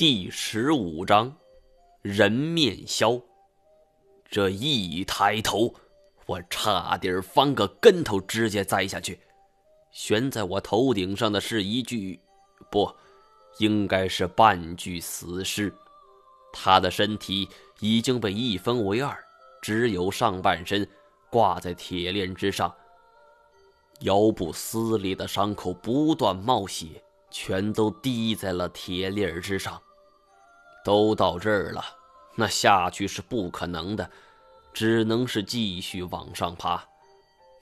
第十五章，人面鸮。这一抬头，我差点翻个跟头，直接栽下去。悬在我头顶上的是一具，不，应该是半具死尸。他的身体已经被一分为二，只有上半身挂在铁链之上，腰部撕裂的伤口不断冒血，全都滴在了铁链之上。都到这儿了，那下去是不可能的，只能是继续往上爬。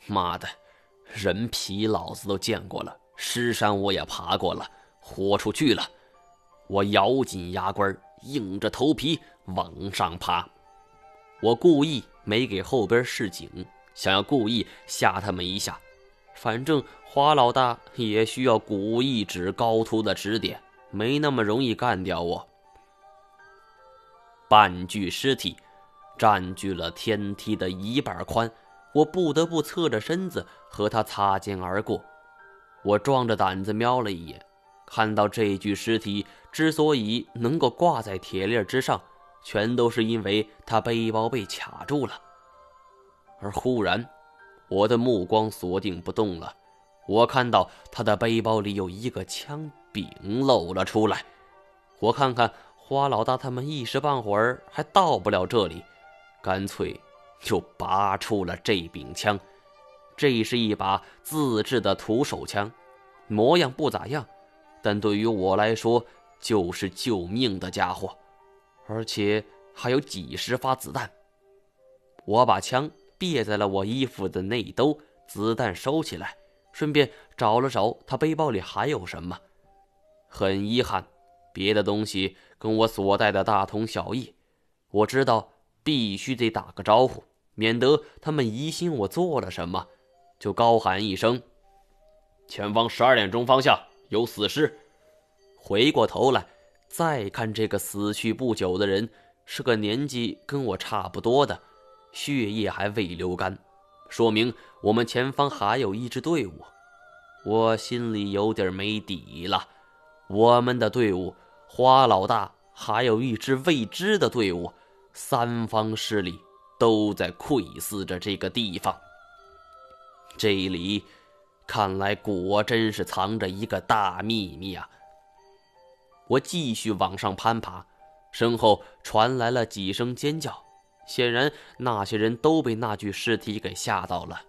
妈的，人皮老子都见过了，尸山我也爬过了，豁出去了。我咬紧牙关，硬着头皮往上爬。我故意没给后边示警，想要故意吓他们一下。反正花老大也需要古一指高徒的指点，没那么容易干掉我。半具尸体占据了天梯的一半宽，我不得不侧着身子和他擦肩而过。我壮着胆子瞄了一眼，看到这具尸体之所以能够挂在铁链之上，全都是因为他背包被卡住了。而忽然，我的目光锁定不动了，我看到他的背包里有一个枪柄露了出来，我看看。花老大他们一时半会儿还到不了这里，干脆就拔出了这柄枪。这是一把自制的土手枪，模样不咋样，但对于我来说就是救命的家伙，而且还有几十发子弹。我把枪别在了我衣服的内兜，子弹收起来，顺便找了找他背包里还有什么。很遗憾。别的东西跟我所带的大同小异，我知道必须得打个招呼，免得他们疑心我做了什么，就高喊一声：“前方十二点钟方向有死尸。”回过头来再看这个死去不久的人，是个年纪跟我差不多的，血液还未流干，说明我们前方还有一支队伍。我心里有点没底了，我们的队伍。花老大还有一支未知的队伍，三方势力都在窥伺着这个地方。这里看来果真是藏着一个大秘密啊！我继续往上攀爬，身后传来了几声尖叫，显然那些人都被那具尸体给吓到了。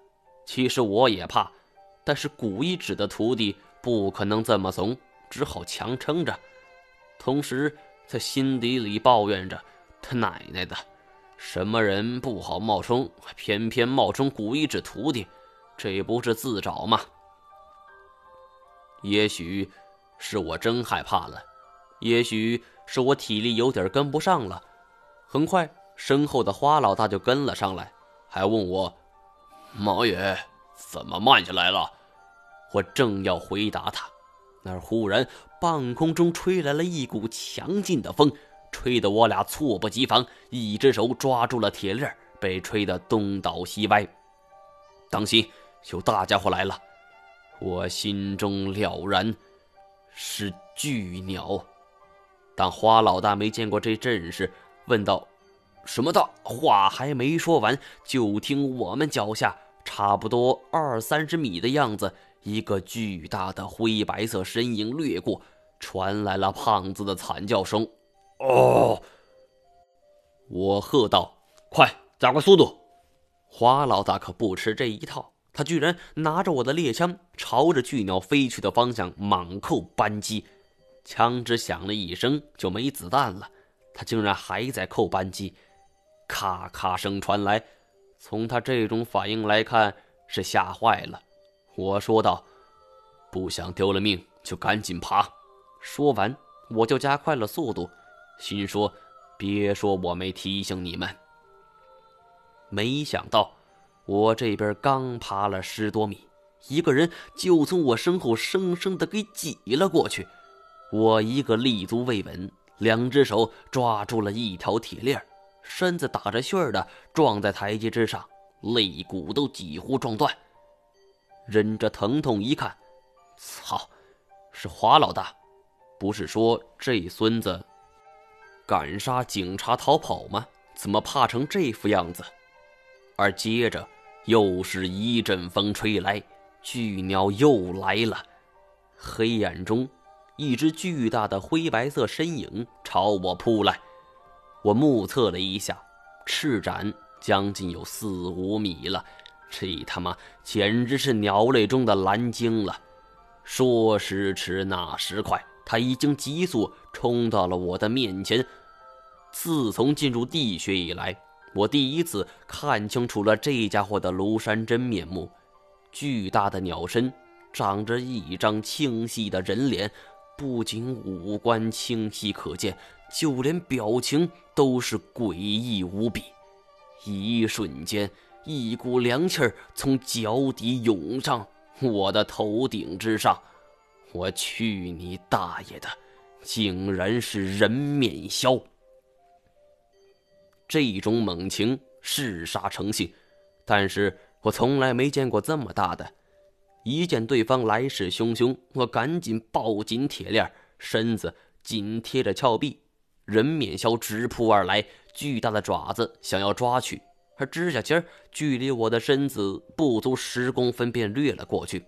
其实我也怕，但是古一指的徒弟不可能这么怂，只好强撑着。同时，在心底里抱怨着：“他奶奶的，什么人不好冒充，偏偏冒充古一指徒弟，这不是自找吗？”也许是我真害怕了，也许是我体力有点跟不上了。很快，身后的花老大就跟了上来，还问我：“毛爷，怎么慢下来了？”我正要回答他。那忽然，半空中吹来了一股强劲的风，吹得我俩猝不及防，一只手抓住了铁链，被吹得东倒西歪。当心，有大家伙来了！我心中了然，是巨鸟。但花老大没见过这阵势，问道：“什么的？”话还没说完，就听我们脚下差不多二三十米的样子。一个巨大的灰白色身影掠过，传来了胖子的惨叫声。哦！我喝道：“快，加快速度！”花老大可不吃这一套，他居然拿着我的猎枪，朝着巨鸟飞去的方向猛扣扳机。枪只响了一声就没子弹了，他竟然还在扣扳机。咔咔声传来，从他这种反应来看，是吓坏了。我说道：“不想丢了命，就赶紧爬。”说完，我就加快了速度，心说：“别说我没提醒你们。”没想到，我这边刚爬了十多米，一个人就从我身后生生的给挤了过去。我一个立足未稳，两只手抓住了一条铁链，身子打着旋儿的撞在台阶之上，肋骨都几乎撞断。忍着疼痛一看，操，是花老大！不是说这孙子敢杀警察逃跑吗？怎么怕成这副样子？而接着又是一阵风吹来，巨鸟又来了。黑暗中，一只巨大的灰白色身影朝我扑来。我目测了一下，翅展将近有四五米了。这他妈简直是鸟类中的蓝鲸了。说时迟，那时快，它已经急速冲到了我的面前。自从进入地穴以来，我第一次看清楚了这家伙的庐山真面目。巨大的鸟身，长着一张清晰的人脸，不仅五官清晰可见，就连表情都是诡异无比。一瞬间。一股凉气儿从脚底涌上我的头顶之上，我去你大爷的！竟然是人面鸮！这种猛禽嗜杀成性，但是我从来没见过这么大的。一见对方来势汹汹，我赶紧抱紧铁链，身子紧贴着峭壁。人面鸮直扑而来，巨大的爪子想要抓去。而指甲尖距离我的身子不足十公分，便掠了过去。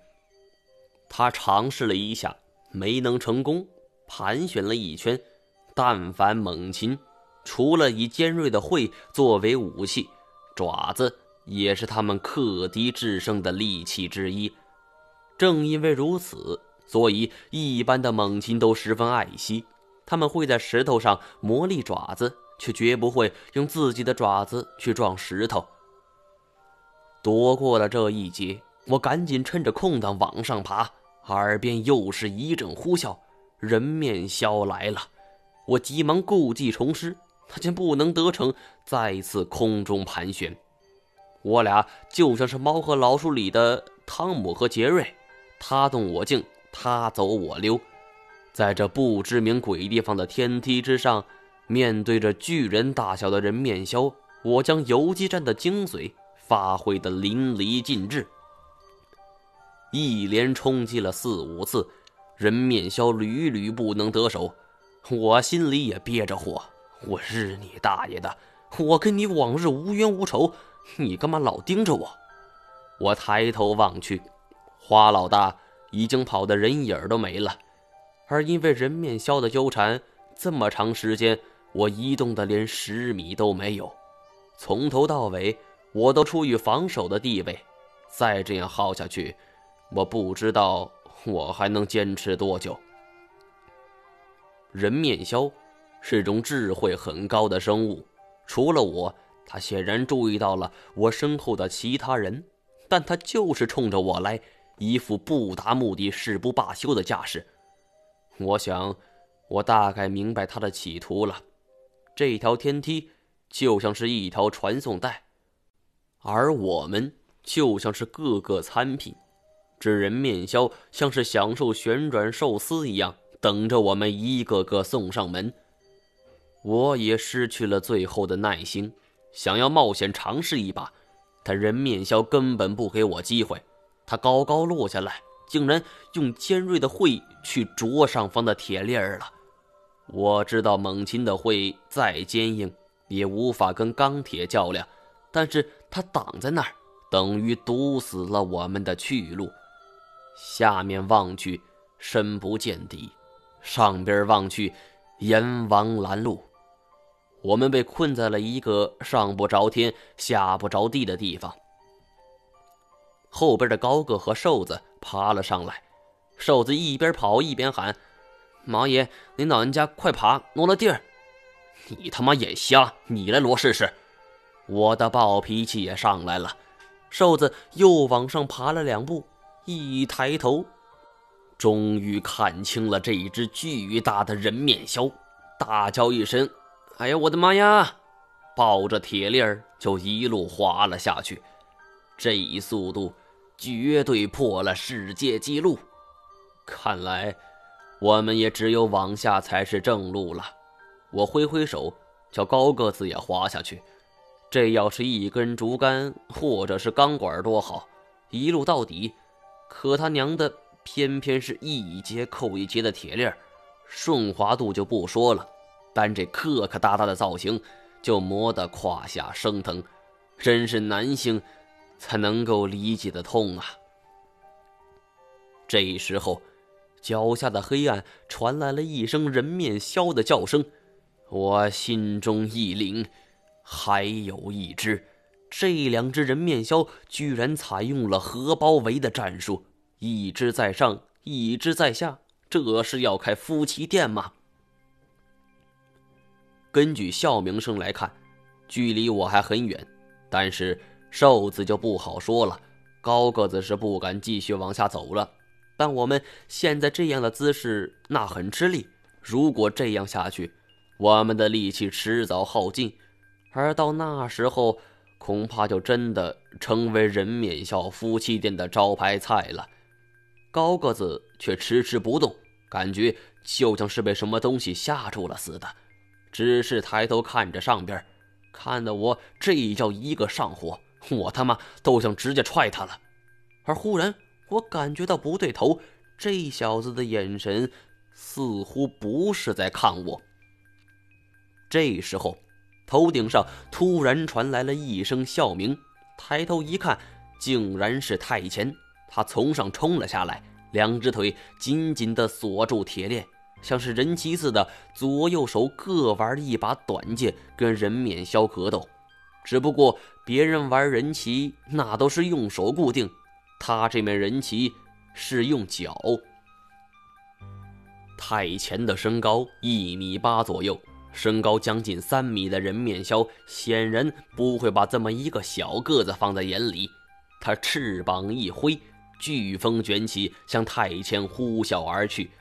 他尝试了一下，没能成功。盘旋了一圈，但凡猛禽，除了以尖锐的喙作为武器，爪子也是他们克敌制胜的利器之一。正因为如此，所以一般的猛禽都十分爱惜，他们会在石头上磨砺爪子。却绝不会用自己的爪子去撞石头。躲过了这一劫，我赶紧趁着空档往上爬，耳边又是一阵呼啸，人面鸮来了。我急忙故技重施，他竟不能得逞，再次空中盘旋。我俩就像是猫和老鼠里的汤姆和杰瑞，他动我静，他走我溜，在这不知名鬼地方的天梯之上。面对着巨人大小的人面鸮，我将游击战的精髓发挥的淋漓尽致。一连冲击了四五次，人面鸮屡屡不能得手，我心里也憋着火。我日你大爷的！我跟你往日无冤无仇，你干嘛老盯着我？我抬头望去，花老大已经跑得人影都没了，而因为人面鸮的纠缠，这么长时间。我移动的连十米都没有，从头到尾我都处于防守的地位。再这样耗下去，我不知道我还能坚持多久。人面鸮是种智慧很高的生物，除了我，它显然注意到了我身后的其他人，但它就是冲着我来，一副不达目的誓不罢休的架势。我想，我大概明白他的企图了。这条天梯就像是一条传送带，而我们就像是各个餐品。这人面鸮像是享受旋转寿司一样，等着我们一个个送上门。我也失去了最后的耐心，想要冒险尝试一把，但人面鸮根本不给我机会。它高高落下来，竟然用尖锐的喙去啄上方的铁链儿了。我知道猛禽的喙再坚硬，也无法跟钢铁较量，但是它挡在那儿，等于堵死了我们的去路。下面望去，深不见底；上边望去，阎王拦路。我们被困在了一个上不着天、下不着地的地方。后边的高个和瘦子爬了上来，瘦子一边跑一边喊。毛爷，您老人家快爬，挪了地儿！你他妈眼瞎！你来挪试试！我的暴脾气也上来了。瘦子又往上爬了两步，一抬头，终于看清了这一只巨大的人面鸮，大叫一声：“哎呀，我的妈呀！”抱着铁链儿就一路滑了下去。这一速度绝对破了世界纪录。看来。我们也只有往下才是正路了。我挥挥手，叫高个子也滑下去。这要是一根竹竿或者是钢管多好，一路到底。可他娘的，偏偏是一节扣一节的铁链，顺滑度就不说了，但这磕磕哒哒的造型就磨得胯下生疼，真是男性才能够理解的痛啊！这时候，脚下的黑暗传来了一声人面鸮的叫声，我心中一凛，还有一只。这两只人面鸮居然采用了核包围的战术，一只在上，一只在下，这是要开夫妻店吗？根据笑鸣声来看，距离我还很远，但是瘦子就不好说了。高个子是不敢继续往下走了，但我们现在这样的姿势，那很吃力。如果这样下去，我们的力气迟早耗尽，而到那时候。恐怕就真的成为人面笑夫妻店的招牌菜了。高个子却迟迟不动，感觉就像是被什么东西吓住了似的，只是抬头看着上边，看得我这叫一个上火，我他妈都想直接踹他了。而忽然，我感觉到不对头，这小子的眼神似乎不是在看我。这时候。头顶上突然传来了一声笑鸣，抬头一看，竟然是太前。他从上冲了下来，两只腿紧紧地锁住铁链，像是人骑似的，左右手各玩一把短剑，跟人面鸮格斗。只不过别人玩人骑那都是用手固定，他这面人旗是用脚。太前的身高一米八左右。身高将近三米的人面鸮显然不会把这么一个小个子放在眼里，他翅膀一挥，飓风卷起，向太前呼啸而去。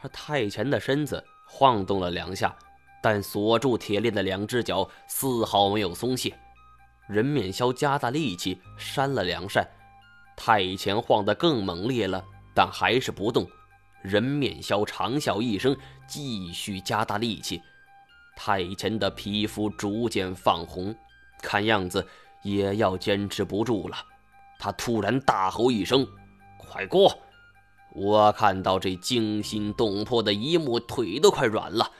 而太前的身子晃动了两下，但锁住铁链的两只脚丝毫没有松懈。人面鸮加大力气扇了两扇，太前晃得更猛烈了，但还是不动。人面鸮长啸一声，继续加大力气。太前的皮肤逐渐泛红，看样子也要坚持不住了。他突然大吼一声：“快过！”我看到这惊心动魄的一幕，腿都快软了。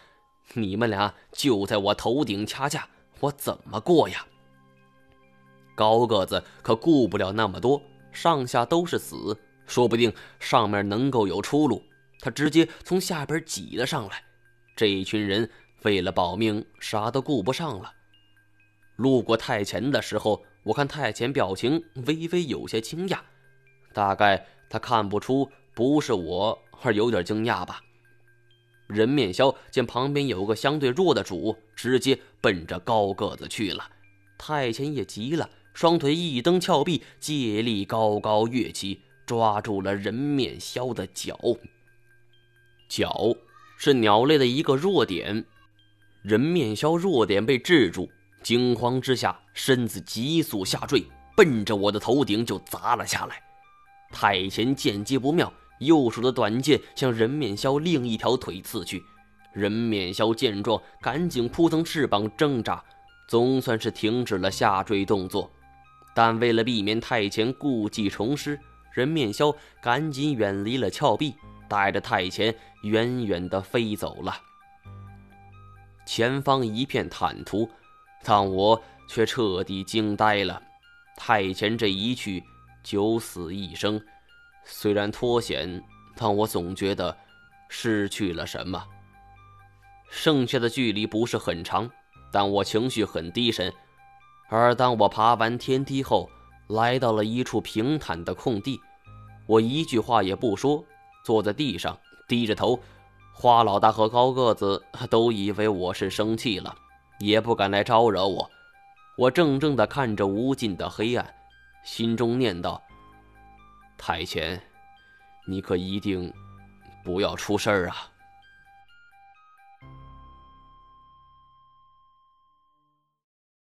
你们俩就在我头顶掐架，我怎么过呀？高个子可顾不了那么多，上下都是死，说不定上面能够有出路。他直接从下边挤了上来。这一群人。为了保命，啥都顾不上了。路过太前的时候，我看太前表情微微有些惊讶，大概他看不出不是我，而有点惊讶吧。人面鸮见旁边有个相对弱的主，直接奔着高个子去了。太前也急了，双腿一蹬峭壁，借力高高跃起，抓住了人面鸮的脚。脚是鸟类的一个弱点。人面鸮弱点被制住，惊慌之下，身子急速下坠，奔着我的头顶就砸了下来。太贤见机不妙，右手的短剑向人面鸮另一条腿刺去。人面鸮见状，赶紧扑腾翅膀挣扎，总算是停止了下坠动作。但为了避免太前故技重施，人面鸮赶紧远离了峭壁，带着太前远远地飞走了。前方一片坦途，但我却彻底惊呆了。太前这一去，九死一生，虽然脱险，但我总觉得失去了什么。剩下的距离不是很长，但我情绪很低沉。而当我爬完天梯后，来到了一处平坦的空地，我一句话也不说，坐在地上，低着头。花老大和高个子都以为我是生气了，也不敢来招惹我。我怔怔地看着无尽的黑暗，心中念道：“太前，你可一定不要出事儿啊！”